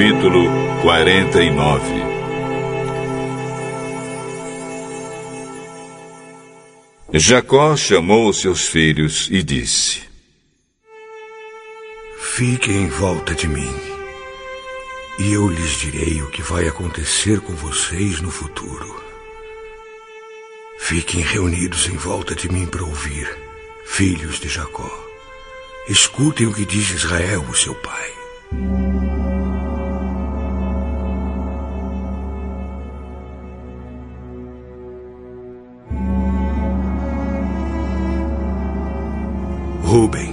capítulo 49 Jacó chamou seus filhos e disse: Fiquem em volta de mim, e eu lhes direi o que vai acontecer com vocês no futuro. Fiquem reunidos em volta de mim para ouvir, filhos de Jacó. Escutem o que diz Israel, o seu pai. Ruben,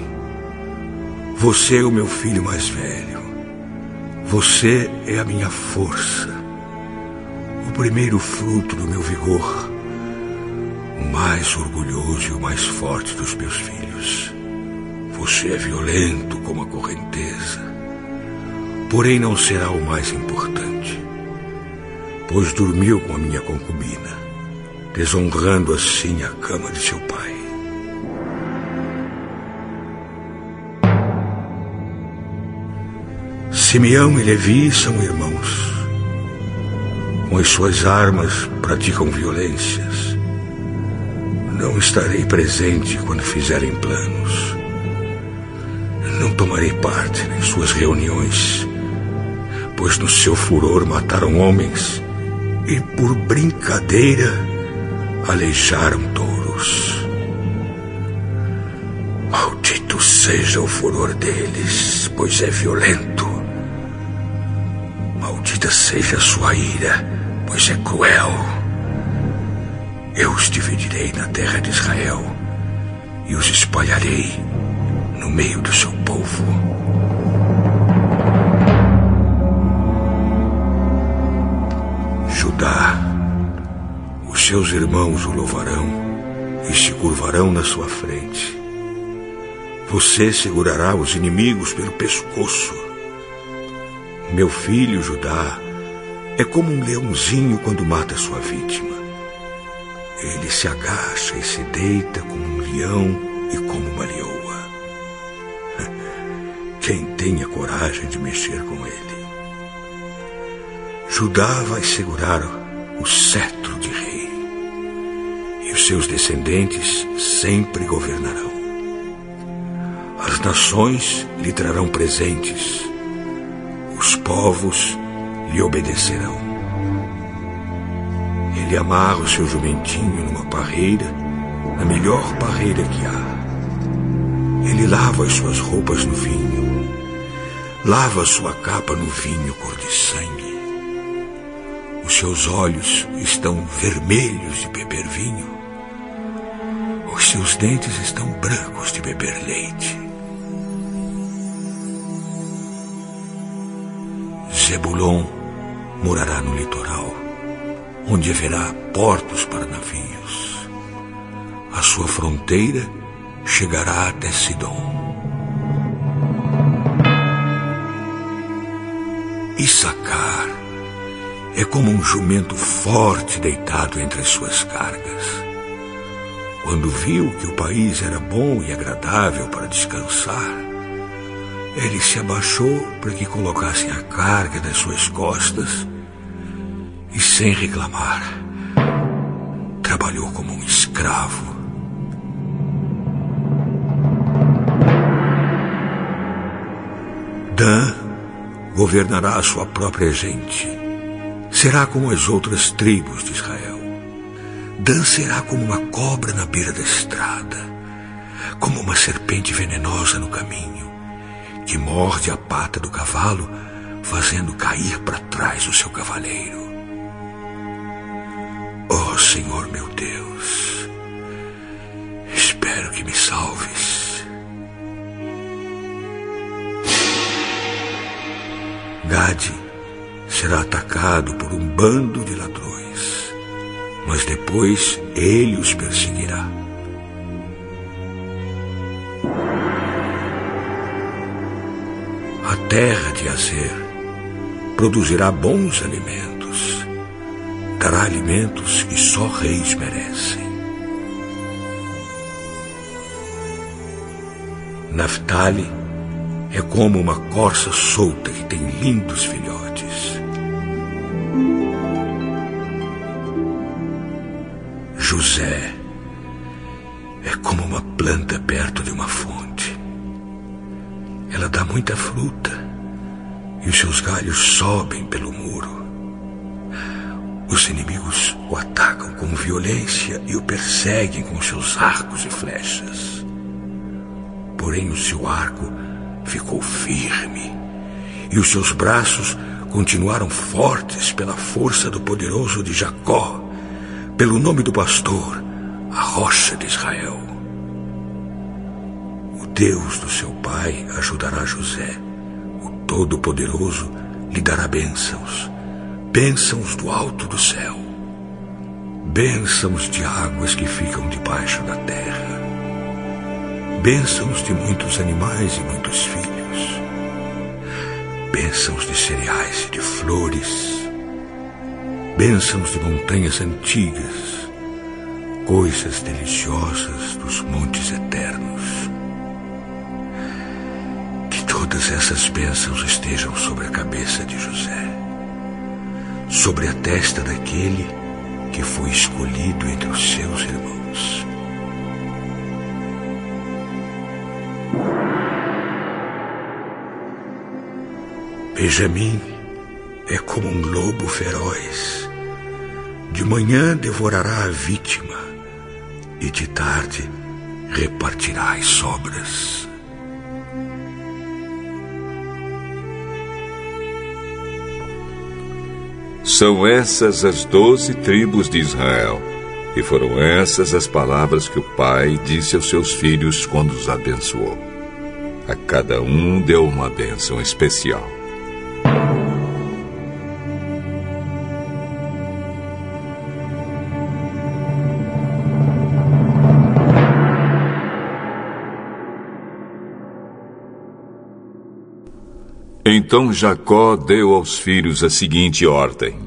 você é o meu filho mais velho. Você é a minha força, o primeiro fruto do meu vigor, o mais orgulhoso e o mais forte dos meus filhos. Você é violento como a correnteza, porém não será o mais importante, pois dormiu com a minha concubina, desonrando assim a cama de seu pai. Simeão e Levi são irmãos. Com as suas armas praticam violências. Não estarei presente quando fizerem planos. Não tomarei parte em suas reuniões, pois no seu furor mataram homens e por brincadeira aleijaram touros. Maldito seja o furor deles, pois é violento. Maldita seja a sua ira, pois é cruel. Eu os dividirei na terra de Israel e os espalharei no meio do seu povo. Judá, os seus irmãos o louvarão e se curvarão na sua frente. Você segurará os inimigos pelo pescoço meu filho Judá é como um leãozinho quando mata sua vítima. Ele se agacha e se deita como um leão e como uma leoa. Quem tem a coragem de mexer com ele? Judá vai segurar o cetro de rei, e os seus descendentes sempre governarão. As nações lhe trarão presentes os povos lhe obedecerão. Ele amarra o seu jumentinho numa parreira, na melhor parreira que há. Ele lava as suas roupas no vinho, lava a sua capa no vinho cor de sangue. Os seus olhos estão vermelhos de beber vinho, os seus dentes estão brancos de beber leite. Zebulon morará no litoral, onde haverá portos para navios. A sua fronteira chegará até Sidom. Issacar é como um jumento forte deitado entre as suas cargas. Quando viu que o país era bom e agradável para descansar, ele se abaixou para que colocassem a carga das suas costas e, sem reclamar, trabalhou como um escravo. Dan governará a sua própria gente. Será como as outras tribos de Israel. Dan será como uma cobra na beira da estrada, como uma serpente venenosa no caminho que morde a pata do cavalo, fazendo cair para trás o seu cavaleiro. Oh Senhor meu Deus, espero que me salves. Gade será atacado por um bando de ladrões, mas depois ele os perseguirá. Terra de Azer produzirá bons alimentos, dará alimentos que só reis merecem. Naftali é como uma corça solta que tem lindos filhotes. José é como uma planta perto de uma fonte. Ela dá muita fruta e os seus galhos sobem pelo muro. Os inimigos o atacam com violência e o perseguem com seus arcos e flechas. Porém, o seu arco ficou firme e os seus braços continuaram fortes pela força do poderoso de Jacó, pelo nome do pastor, a rocha de Israel. Deus do seu pai ajudará José. O Todo-Poderoso lhe dará bênçãos, bênçãos do alto do céu, bênçãos de águas que ficam debaixo da terra bênçãos de muitos animais e muitos filhos, bênçãos de cereais e de flores, bênçãos de montanhas antigas, coisas deliciosas dos montes eternos. Todas essas bênçãos estejam sobre a cabeça de José, sobre a testa daquele que foi escolhido entre os seus irmãos. Benjamim é como um lobo feroz. De manhã devorará a vítima e de tarde repartirá as sobras. São essas as doze tribos de Israel. E foram essas as palavras que o pai disse aos seus filhos quando os abençoou. A cada um deu uma bênção especial. Então Jacó deu aos filhos a seguinte ordem: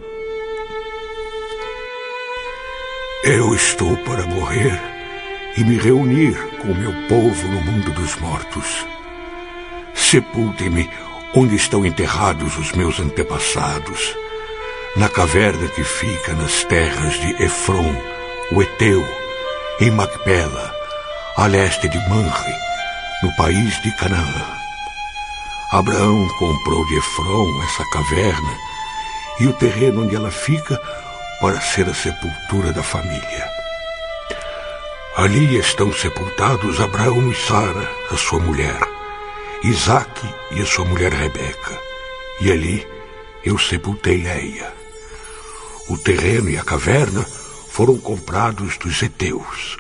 Eu estou para morrer e me reunir com meu povo no mundo dos mortos. Sepultem-me onde estão enterrados os meus antepassados, na caverna que fica nas terras de Efron, o Eteu, em Macpela, a leste de Manre, no país de Canaã. Abraão comprou de Efron essa caverna e o terreno onde ela fica para ser a sepultura da família. Ali estão sepultados Abraão e Sara, a sua mulher, Isaque e a sua mulher Rebeca. E ali eu sepultei Leia. O terreno e a caverna foram comprados dos heteus.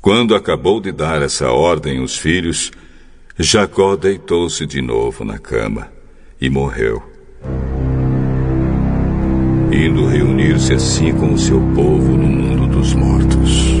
Quando acabou de dar essa ordem aos filhos, Jacó deitou-se de novo na cama e morreu. Indo reunir-se assim com o seu povo no mundo dos mortos.